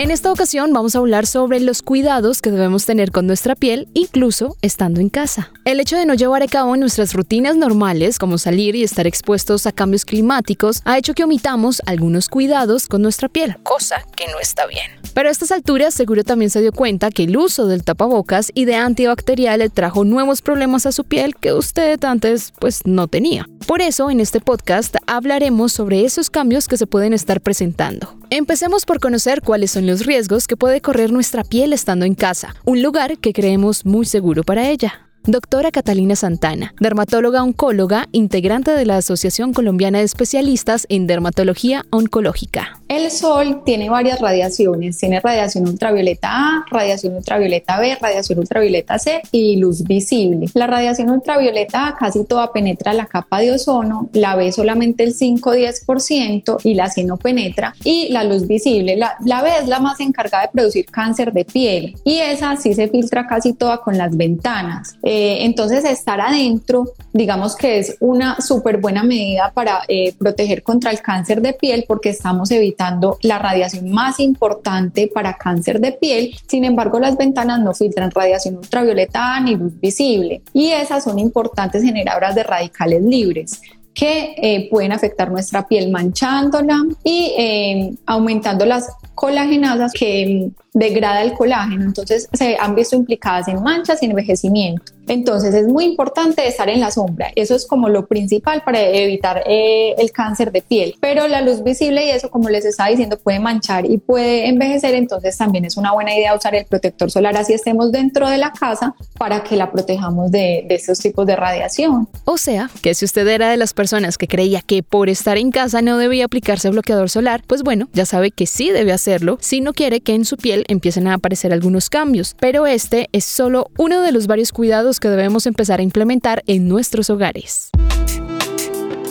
En esta ocasión vamos a hablar sobre los cuidados que debemos tener con nuestra piel, incluso estando en casa. El hecho de no llevar a cabo nuestras rutinas normales, como salir y estar expuestos a cambios climáticos, ha hecho que omitamos algunos cuidados con nuestra piel, cosa que no está bien. Pero a estas alturas seguro también se dio cuenta que el uso del tapabocas y de antibacterial trajo nuevos problemas a su piel que usted antes pues no tenía. Por eso en este podcast hablaremos sobre esos cambios que se pueden estar presentando. Empecemos por conocer cuáles son los riesgos que puede correr nuestra piel estando en casa, un lugar que creemos muy seguro para ella. Doctora Catalina Santana, dermatóloga oncóloga, integrante de la Asociación Colombiana de Especialistas en Dermatología Oncológica. El sol tiene varias radiaciones, tiene radiación ultravioleta A, radiación ultravioleta B, radiación ultravioleta C y luz visible. La radiación ultravioleta A casi toda penetra la capa de ozono, la B solamente el 5-10% y la C no penetra y la luz visible, la, B es la más encargada de producir cáncer de piel y esa sí se filtra casi toda con las ventanas. Eh, entonces, estar adentro, digamos que es una súper buena medida para eh, proteger contra el cáncer de piel porque estamos evitando la radiación más importante para cáncer de piel. Sin embargo, las ventanas no filtran radiación ultravioleta ni luz visible y esas son importantes generadoras de radicales libres que eh, pueden afectar nuestra piel manchándola y aumentando las colagenasas que degrada el colágeno, entonces se han visto implicadas en manchas y envejecimiento. Entonces es muy importante estar en la sombra, eso es como lo principal para evitar eh, el cáncer de piel, pero la luz visible y eso como les estaba diciendo puede manchar y puede envejecer, entonces también es una buena idea usar el protector solar. Así estemos dentro de la casa para que la protejamos de, de estos tipos de radiación. O sea, que si usted era de las personas que creía que por estar en casa no debía aplicarse bloqueador solar, pues bueno, ya sabe que sí debe si no quiere que en su piel empiecen a aparecer algunos cambios, pero este es solo uno de los varios cuidados que debemos empezar a implementar en nuestros hogares.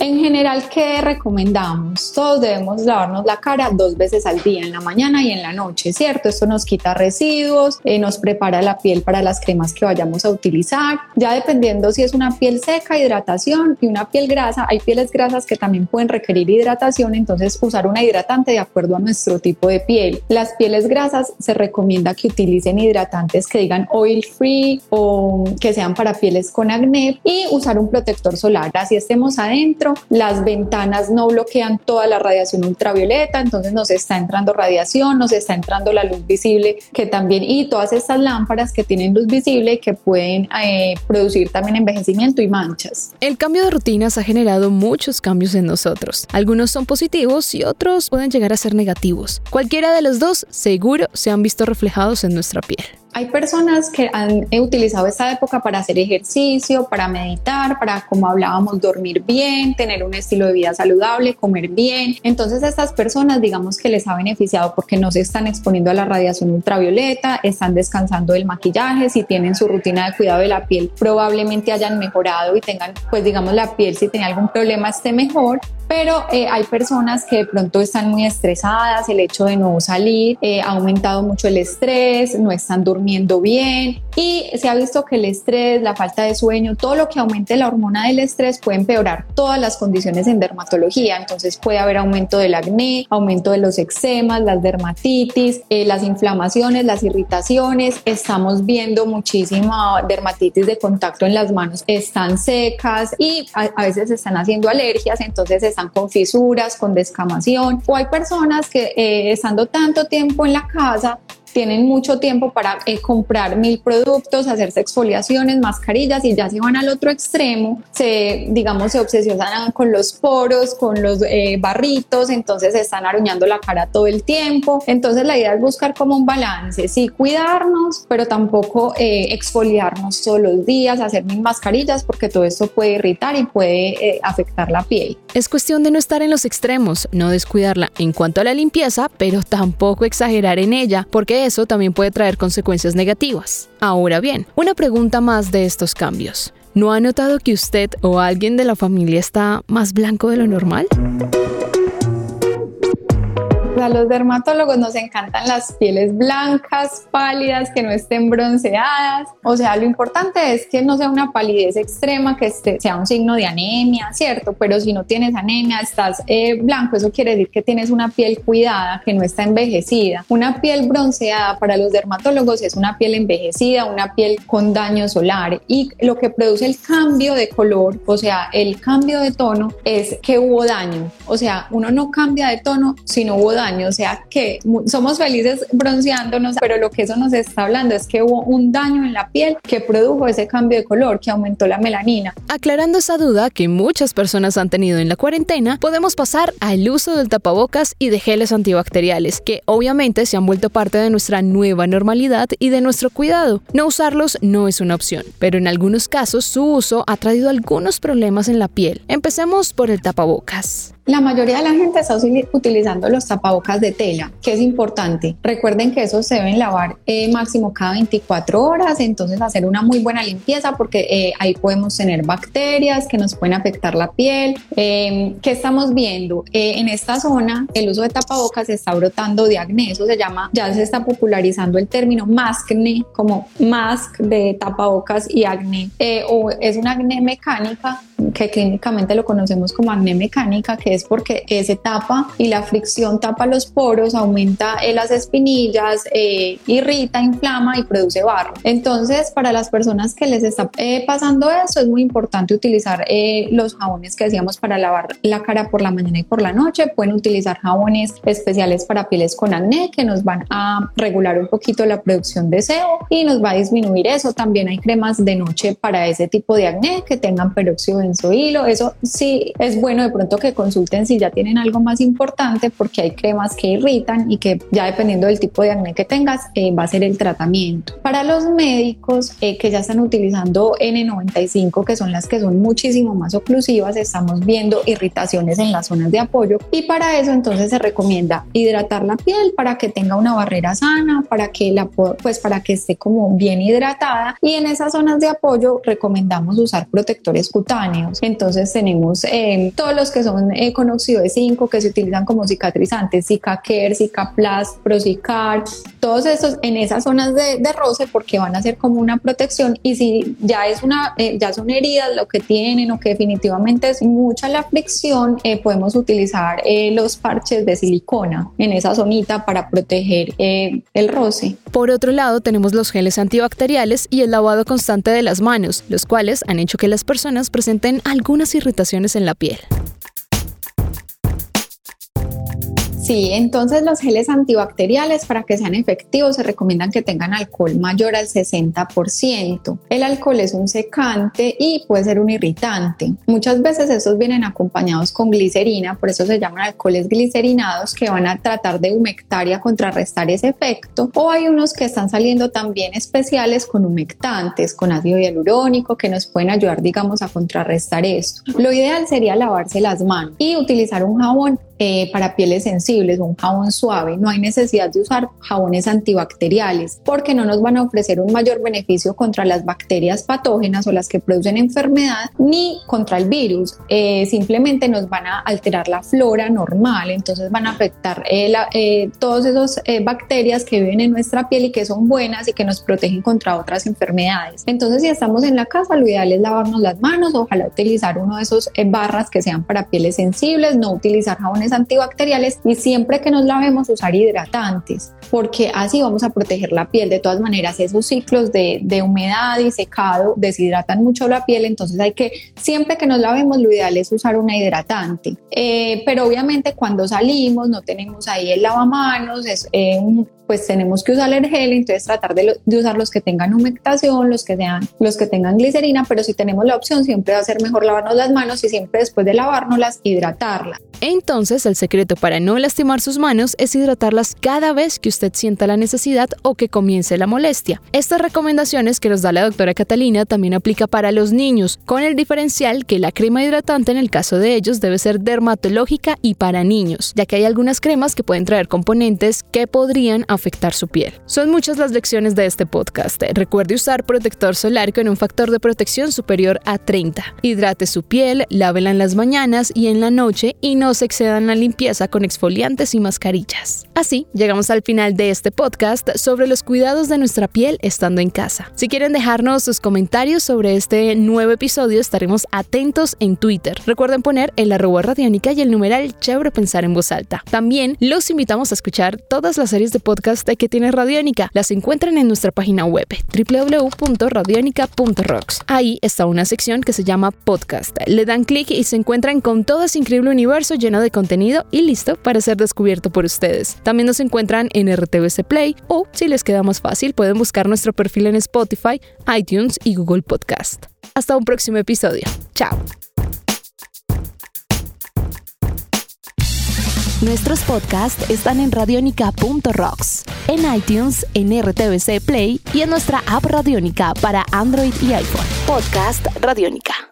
En general, ¿qué recomendamos? Todos debemos lavarnos la cara dos veces al día, en la mañana y en la noche, ¿cierto? Esto nos quita residuos, eh, nos prepara la piel para las cremas que vayamos a utilizar. Ya dependiendo si es una piel seca, hidratación y una piel grasa, hay pieles grasas que también pueden requerir hidratación, entonces usar una hidratante de acuerdo a nuestro tipo de piel. Las pieles grasas se recomienda que utilicen hidratantes que digan oil free o que sean para pieles con acné y usar un protector solar. Así estemos adentro las ventanas no bloquean toda la radiación ultravioleta, entonces nos está entrando radiación, nos está entrando la luz visible que también, y todas estas lámparas que tienen luz visible que pueden eh, producir también envejecimiento y manchas. El cambio de rutinas ha generado muchos cambios en nosotros. Algunos son positivos y otros pueden llegar a ser negativos. Cualquiera de los dos seguro se han visto reflejados en nuestra piel. Hay personas que han utilizado esta época para hacer ejercicio, para meditar, para, como hablábamos, dormir bien, tener un estilo de vida saludable, comer bien. Entonces estas personas, digamos que les ha beneficiado porque no se están exponiendo a la radiación ultravioleta, están descansando del maquillaje, si tienen su rutina de cuidado de la piel, probablemente hayan mejorado y tengan, pues digamos, la piel si tenía algún problema esté mejor pero eh, hay personas que de pronto están muy estresadas, el hecho de no salir eh, ha aumentado mucho el estrés, no están durmiendo bien y se ha visto que el estrés, la falta de sueño, todo lo que aumente la hormona del estrés puede empeorar todas las condiciones en dermatología, entonces puede haber aumento del acné, aumento de los eczemas, las dermatitis, eh, las inflamaciones, las irritaciones, estamos viendo muchísima dermatitis de contacto en las manos, están secas y a, veces están haciendo alergias, entonces con fisuras, con descamación, o hay personas que eh, estando tanto tiempo en la casa tienen mucho tiempo para eh, comprar mil productos, hacerse exfoliaciones, mascarillas y ya se van al otro extremo, se, digamos, se obsesionan con los poros, con los eh, barritos, entonces se están aruñando la cara todo el tiempo. Entonces la idea es buscar como un balance, sí cuidarnos, pero tampoco eh, exfoliarnos todos los días, hacer mil mascarillas, porque todo esto puede irritar y puede afectar la piel. Es cuestión de no estar en los extremos, no descuidarla en cuanto a la limpieza, pero tampoco exagerar en ella, porque eso también puede traer consecuencias negativas. Ahora bien, una pregunta más de estos cambios. ¿No ha notado que usted o alguien de la familia está más blanco de lo normal? A los dermatólogos nos encantan las pieles blancas, pálidas, que no estén bronceadas. O sea, lo importante es que no sea una palidez extrema, que sea un signo de anemia, ¿cierto? Pero si no tienes anemia, estás eh, blanco, eso quiere decir que tienes una piel cuidada, que no está envejecida. Una piel bronceada para los dermatólogos es una piel envejecida, una piel con daño solar. Y lo que produce el cambio de color, o sea, el cambio de tono, es que hubo daño. O sea, uno no cambia de tono si no hubo daño o sea que somos felices bronceándonos, pero lo que eso nos está hablando es que hubo un daño en la piel que produjo ese cambio de color, que aumentó la melanina. Aclarando esa duda que muchas personas han tenido en la cuarentena, podemos pasar al uso del tapabocas y de geles antibacteriales, que obviamente se han vuelto parte de nuestra nueva normalidad y de nuestro cuidado. No usarlos no es una opción, pero en algunos casos su uso ha traído algunos problemas en la piel. Empecemos por el tapabocas. La mayoría de la gente está utilizando los tapabocas de tela, que es importante. Recuerden que esos se deben lavar eh, máximo cada 24 horas, entonces hacer una muy buena limpieza porque eh, ahí podemos tener bacterias que nos pueden afectar la piel. Eh, ¿Qué estamos viendo? en esta zona el uso de tapabocas se está brotando de acné, eso se llama, ya se está popularizando el término maskne como mask de tapabocas y acné, o es una acné mecánica que clínicamente lo conocemos como acné mecánica, que es porque se tapa y la fricción tapa los poros, aumenta las espinillas, eh, irrita, inflama y produce barro. Entonces, para las personas que les está eh, pasando eso, es muy importante utilizar eh, los jabones que decíamos para lavar la cara por la mañana y por la noche. Pueden utilizar jabones especiales para pieles con acné que nos van a regular un poquito la producción de sebo y nos va a disminuir eso. También hay cremas de noche para ese tipo de acné que tengan peróxido de hilo. Eso sí es bueno de pronto que consulten si ya tienen algo más importante porque hay cremas que irritan y que ya dependiendo del tipo de acné que tengas eh, va a ser el tratamiento. Para los médicos eh, que ya están utilizando N95 que son las que son muchísimo más oclusivas estamos viendo irritaciones en las zonas de apoyo y para eso entonces se recomienda hidratar la piel para que tenga una barrera sana, para que la pues para que esté como bien hidratada y en esas zonas de apoyo recomendamos usar protectores cutáneos entonces tenemos eh, todos los que son eh, con óxido de zinco que se utilizan como cicatrizantes, Zicacare, Cicaplast, Procicar, todos estos en esas zonas de, roce porque van a ser como una protección y si ya es una, eh, ya son heridas lo que tienen o que definitivamente es mucha la fricción, podemos utilizar los parches de silicona en esa zonita para proteger el roce. Por otro lado, tenemos los geles antibacteriales y el lavado constante de las manos, los cuales han hecho que las personas presenten algunas irritaciones en la piel. Sí, entonces los geles antibacteriales para que sean efectivos se recomiendan que tengan alcohol mayor al 60%. El alcohol es un secante y puede ser un irritante. Muchas veces estos vienen acompañados con glicerina, por eso se llaman alcoholes glicerinados que van a tratar de humectar y a contrarrestar ese efecto. O hay unos que están saliendo también especiales con humectantes, con ácido hialurónico que nos pueden ayudar, digamos, a contrarrestar esto. Lo ideal sería lavarse las manos y utilizar un jabón eh, para pieles sensibles, un jabón suave. No hay necesidad de usar jabones antibacteriales porque no nos van a ofrecer un mayor beneficio contra las bacterias patógenas o las que producen enfermedad ni contra el virus. Eh, simplemente nos van a alterar la flora normal, entonces van a afectar eh, eh todas esas bacterias que viven en nuestra piel y que son buenas y que nos protegen contra otras enfermedades. Entonces, si estamos en la casa, lo ideal es lavarnos las manos, ojalá utilizar uno de esos barras que sean para pieles sensibles, no utilizar jabones antibacteriales y siempre que nos lavemos usar hidratantes, porque así vamos a proteger la piel. De todas maneras, esos ciclos de, de humedad y secado deshidratan mucho la piel, entonces hay que, siempre que nos lavemos, lo ideal es usar una hidratante. Eh, pero obviamente cuando salimos no tenemos ahí el lavamanos, es eh, pues tenemos que usar el gel, entonces tratar de, de, usar los que tengan humectación, los que sean, los que tengan glicerina, pero si tenemos la opción siempre va a ser mejor lavarnos las manos y siempre después de lavárnoslas hidratarlas. Entonces el secreto para no lastimar sus manos es hidratarlas cada vez que usted usted sienta la necesidad o que comience la molestia. Estas recomendaciones que nos da la doctora Catalina también aplica para los niños, con el diferencial que la crema hidratante en el caso de ellos debe ser dermatológica y para niños, ya que hay algunas cremas que pueden traer componentes que podrían afectar su piel. Son muchas las lecciones de este podcast. Recuerde usar protector solar con un factor de protección superior a 30. Hidrate su piel, lávela en las mañanas y en la noche y no se excedan la limpieza con exfoliantes y mascarillas. Así, llegamos al final de este podcast sobre los cuidados de nuestra piel estando en casa. Si quieren dejarnos sus comentarios sobre este nuevo episodio, estaremos atentos en Twitter. Recuerden poner el arroba radiónica y el numeral chévere pensar en voz alta. También los invitamos a escuchar todas las series de podcast que tiene Radiónica. Las encuentran en nuestra página web www.radionica.rocks. Ahí está una sección que se llama podcast. Le dan clic y se encuentran con todo ese increíble universo lleno de contenido y listo para ser descubierto por ustedes. También nos encuentran en RTVC Play o, si les queda más fácil, pueden buscar nuestro perfil en Spotify, iTunes y Google Podcast. Hasta un próximo episodio. Chao. Nuestros podcasts están en radionica.rocks, en iTunes, en RTVC Play y en nuestra app Radionica para Android y iPhone. Podcast Radionica.